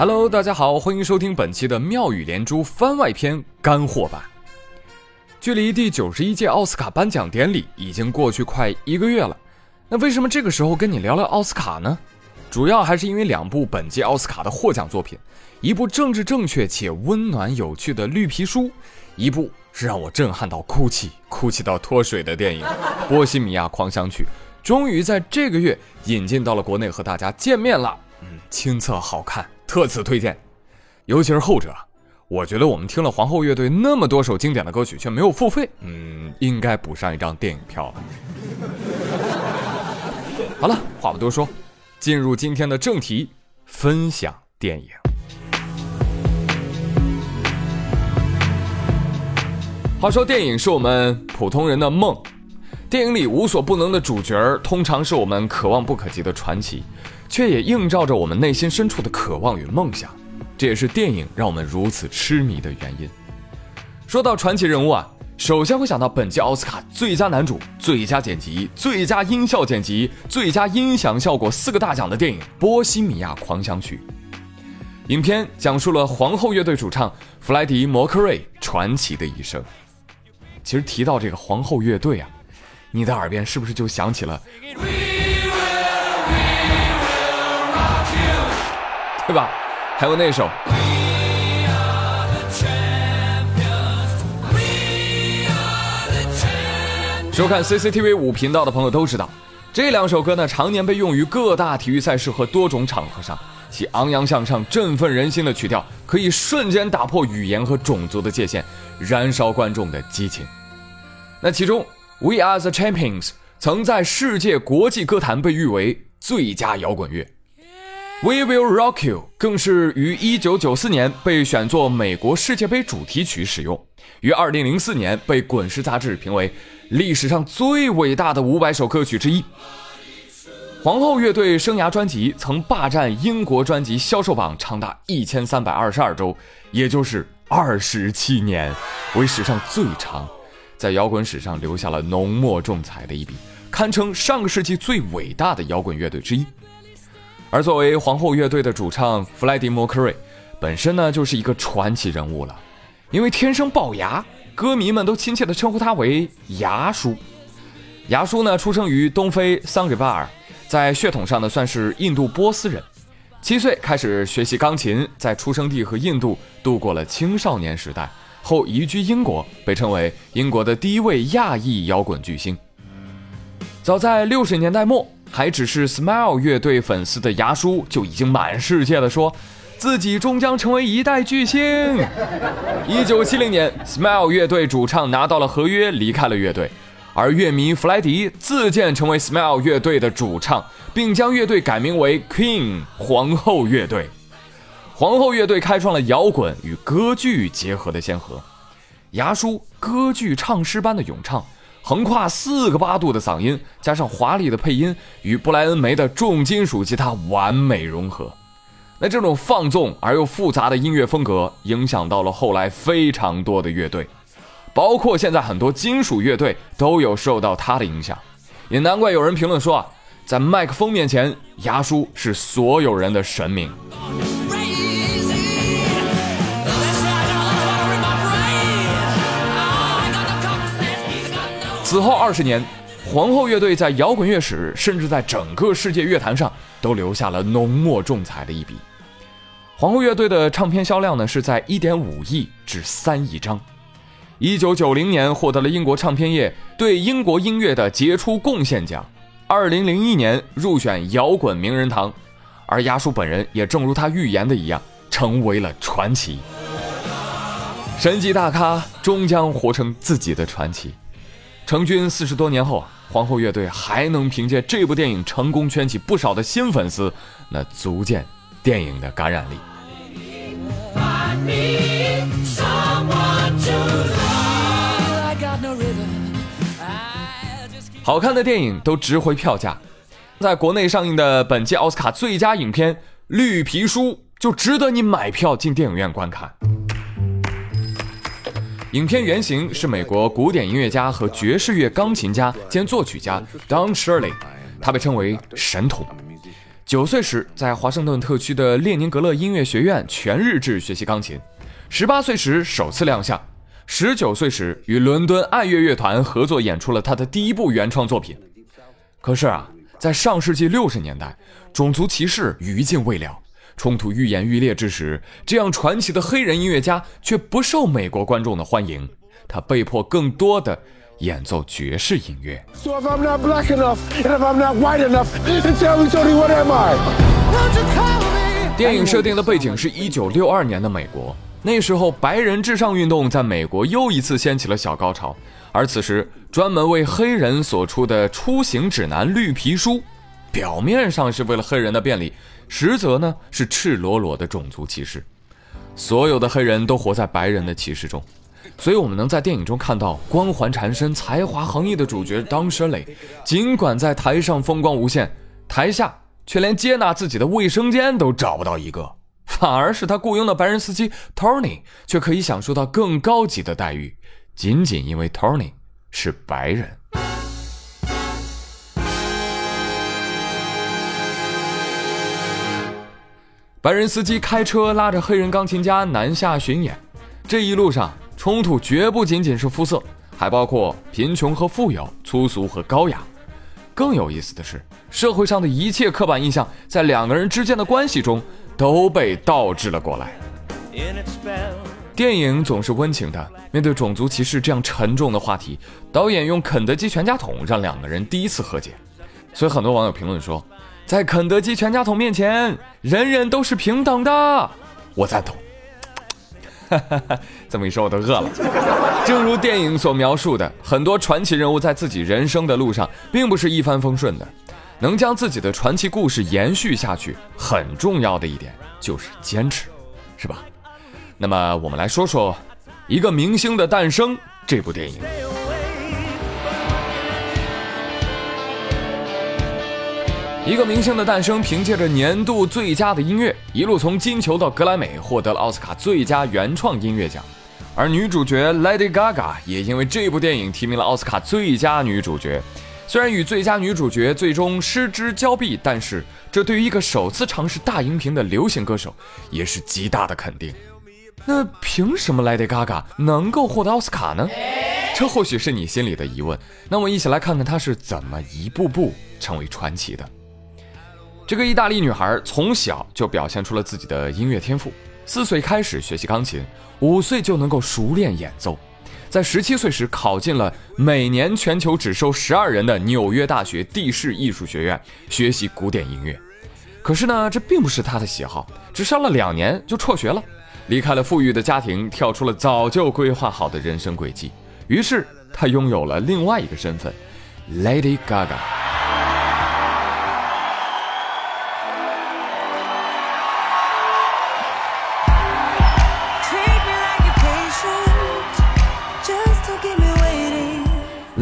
Hello，大家好，欢迎收听本期的妙语连珠番外篇干货版。距离第九十一届奥斯卡颁奖典礼已经过去快一个月了，那为什么这个时候跟你聊聊奥斯卡呢？主要还是因为两部本届奥斯卡的获奖作品，一部政治正确且温暖有趣的《绿皮书》，一部是让我震撼到哭泣、哭泣到脱水的电影《波西米亚狂想曲》，终于在这个月引进到了国内和大家见面了。嗯，亲测好看。特此推荐，尤其是后者，我觉得我们听了皇后乐队那么多首经典的歌曲却没有付费，嗯，应该补上一张电影票了。好了，话不多说，进入今天的正题，分享电影。话说，电影是我们普通人的梦，电影里无所不能的主角通常是我们可望不可及的传奇。却也映照着我们内心深处的渴望与梦想，这也是电影让我们如此痴迷的原因。说到传奇人物啊，首先会想到本届奥斯卡最佳男主、最佳剪辑、最佳音效剪辑、最佳音响效果四个大奖的电影《波西米亚狂想曲》。影片讲述了皇后乐队主唱弗莱迪·摩克瑞传奇的一生。其实提到这个皇后乐队啊，你的耳边是不是就想起了？对吧？还有那首。收看 CCTV 五频道的朋友都知道，这两首歌呢，常年被用于各大体育赛事和多种场合上。其昂扬向上、振奋人心的曲调，可以瞬间打破语言和种族的界限，燃烧观众的激情。那其中，《We Are the Champions》曾在世界国际歌坛被誉为最佳摇滚乐。We Will Rock You 更是于1994年被选作美国世界杯主题曲使用，于2004年被《滚石》杂志评为历史上最伟大的500首歌曲之一。皇后乐队生涯专辑曾霸占英国专辑销售榜长达1322周，也就是27年，为史上最长，在摇滚史上留下了浓墨重彩的一笔，堪称上个世纪最伟大的摇滚乐队之一。而作为皇后乐队的主唱弗莱迪·摩克瑞，本身呢就是一个传奇人物了，因为天生龅牙，歌迷们都亲切地称呼他为“牙叔”。牙叔呢出生于东非桑给巴尔，在血统上呢算是印度波斯人。七岁开始学习钢琴，在出生地和印度度过了青少年时代，后移居英国，被称为英国的第一位亚裔摇滚巨星。早在六十年代末。还只是 Smile 乐队粉丝的牙叔就已经满世界的说，自己终将成为一代巨星。一九七零年，Smile 乐队主唱拿到了合约，离开了乐队，而乐迷弗莱迪自荐成为 Smile 乐队的主唱，并将乐队改名为 Queen 皇后乐队。皇后乐队开创了摇滚与歌剧结合的先河，牙叔歌剧唱诗般的咏唱。横跨四个八度的嗓音，加上华丽的配音，与布莱恩梅的重金属吉他完美融合。那这种放纵而又复杂的音乐风格，影响到了后来非常多的乐队，包括现在很多金属乐队都有受到他的影响。也难怪有人评论说啊，在麦克风面前，牙叔是所有人的神明。此后二十年，皇后乐队在摇滚乐史，甚至在整个世界乐坛上，都留下了浓墨重彩的一笔。皇后乐队的唱片销量呢，是在一点五亿至三亿张。一九九零年获得了英国唱片业对英国音乐的杰出贡献奖。二零零一年入选摇滚名人堂，而亚叔本人也正如他预言的一样，成为了传奇。神级大咖终将活成自己的传奇。成军四十多年后，皇后乐队还能凭借这部电影成功圈起不少的新粉丝，那足见电影的感染力。好看的电影都值回票价，在国内上映的本届奥斯卡最佳影片《绿皮书》就值得你买票进电影院观看。影片原型是美国古典音乐家和爵士乐钢琴家兼作曲家 Don Shirley，他被称为神童。九岁时在华盛顿特区的列宁格勒音乐学院全日制学习钢琴，十八岁时首次亮相，十九岁时与伦敦爱乐乐团合作演出了他的第一部原创作品。可是啊，在上世纪六十年代，种族歧视余烬未了。冲突愈演愈烈之时，这样传奇的黑人音乐家却不受美国观众的欢迎，他被迫更多的演奏爵士音乐。电影设定的背景是一九六二年的美国，那时候白人至上运动在美国又一次掀起了小高潮，而此时专门为黑人所出的出行指南绿皮书，表面上是为了黑人的便利。实则呢是赤裸裸的种族歧视，所有的黑人都活在白人的歧视中，所以我们能在电影中看到光环缠身、才华横溢的主角 Don Shirley，尽管在台上风光无限，台下却连接纳自己的卫生间都找不到一个，反而是他雇佣的白人司机 Tony 却可以享受到更高级的待遇，仅仅因为 Tony 是白人。白人司机开车拉着黑人钢琴家南下巡演，这一路上冲突绝不仅仅是肤色，还包括贫穷和富有、粗俗和高雅。更有意思的是，社会上的一切刻板印象在两个人之间的关系中都被倒置了过来。电影总是温情的，面对种族歧视这样沉重的话题，导演用肯德基全家桶让两个人第一次和解。所以很多网友评论说。在肯德基全家桶面前，人人都是平等的，我赞同。这么一说，我都饿了。正如电影所描述的，很多传奇人物在自己人生的路上，并不是一帆风顺的。能将自己的传奇故事延续下去，很重要的一点就是坚持，是吧？那么，我们来说说《一个明星的诞生》这部电影。一个明星的诞生，凭借着年度最佳的音乐，一路从金球到格莱美，获得了奥斯卡最佳原创音乐奖。而女主角 Lady Gaga 也因为这部电影提名了奥斯卡最佳女主角。虽然与最佳女主角最终失之交臂，但是这对于一个首次尝试大荧屏的流行歌手也是极大的肯定。那凭什么 Lady Gaga 能够获得奥斯卡呢？这或许是你心里的疑问。那我们一起来看看她是怎么一步步成为传奇的。这个意大利女孩从小就表现出了自己的音乐天赋，四岁开始学习钢琴，五岁就能够熟练演奏，在十七岁时考进了每年全球只收十二人的纽约大学地势艺术学院学习古典音乐。可是呢，这并不是她的喜好，只上了两年就辍学了，离开了富裕的家庭，跳出了早就规划好的人生轨迹。于是她拥有了另外一个身份，Lady Gaga。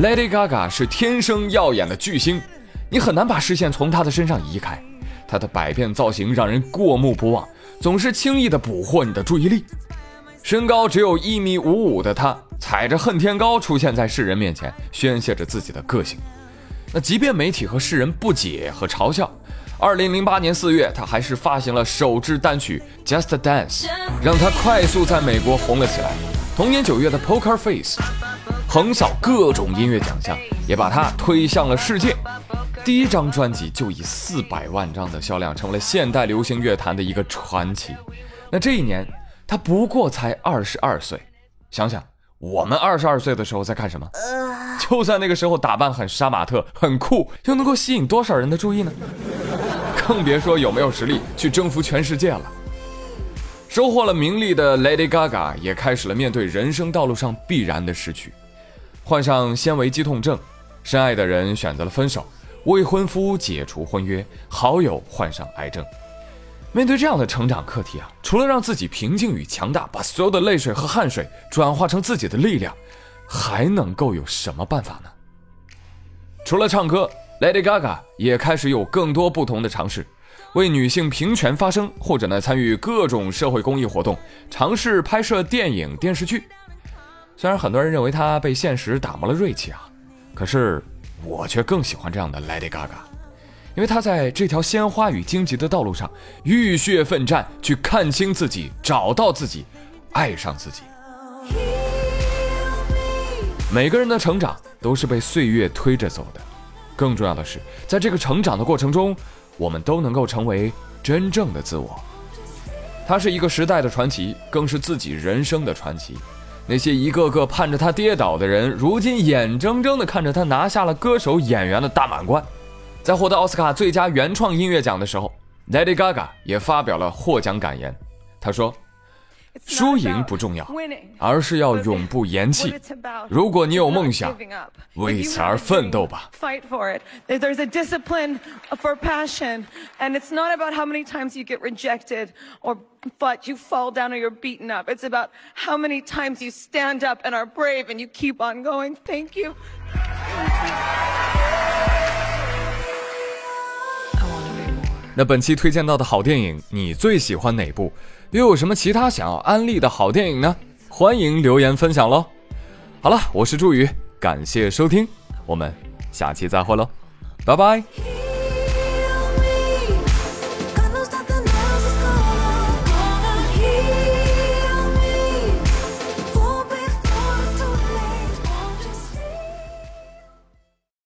Lady Gaga 是天生耀眼的巨星，你很难把视线从她的身上移开。她的百变造型让人过目不忘，总是轻易的捕获你的注意力。身高只有一米五五的她，踩着恨天高出现在世人面前，宣泄着自己的个性。那即便媒体和世人不解和嘲笑，二零零八年四月，她还是发行了首支单曲《Just Dance》，让她快速在美国红了起来。同年九月的《Poker Face》。横扫各种音乐奖项，也把他推向了世界。第一张专辑就以四百万张的销量，成为了现代流行乐坛的一个传奇。那这一年，他不过才二十二岁。想想我们二十二岁的时候在干什么？就算那个时候打扮很杀马特、很酷，又能够吸引多少人的注意呢？更别说有没有实力去征服全世界了。收获了名利的 Lady Gaga 也开始了面对人生道路上必然的失去。患上纤维肌痛症，深爱的人选择了分手，未婚夫解除婚约，好友患上癌症。面对这样的成长课题啊，除了让自己平静与强大，把所有的泪水和汗水转化成自己的力量，还能够有什么办法呢？除了唱歌，Lady Gaga 也开始有更多不同的尝试，为女性平权发声，或者呢参与各种社会公益活动，尝试拍摄电影电视剧。虽然很多人认为他被现实打磨了锐气啊，可是我却更喜欢这样的 Lady Gaga，因为他在这条鲜花与荆棘的道路上浴血奋战，去看清自己，找到自己，爱上自己。每个人的成长都是被岁月推着走的，更重要的是，在这个成长的过程中，我们都能够成为真正的自我。他是一个时代的传奇，更是自己人生的传奇。那些一个个盼着他跌倒的人，如今眼睁睁地看着他拿下了歌手、演员的大满贯。在获得奥斯卡最佳原创音乐奖的时候，Lady Gaga 也发表了获奖感言。他说。输赢不重要，而是要永不言弃。如果你有梦想，为此而奋斗吧。Fight for it. There's a discipline for passion, and it's not about how many times you get rejected or but you fall down or you're beaten up. It's about how many times you stand up and are brave and you keep on going. Thank you. 那本期推荐到的好电影，你最喜欢哪部？又有什么其他想要安利的好电影呢？欢迎留言分享喽！好了，我是朱宇，感谢收听，我们下期再会喽，拜拜。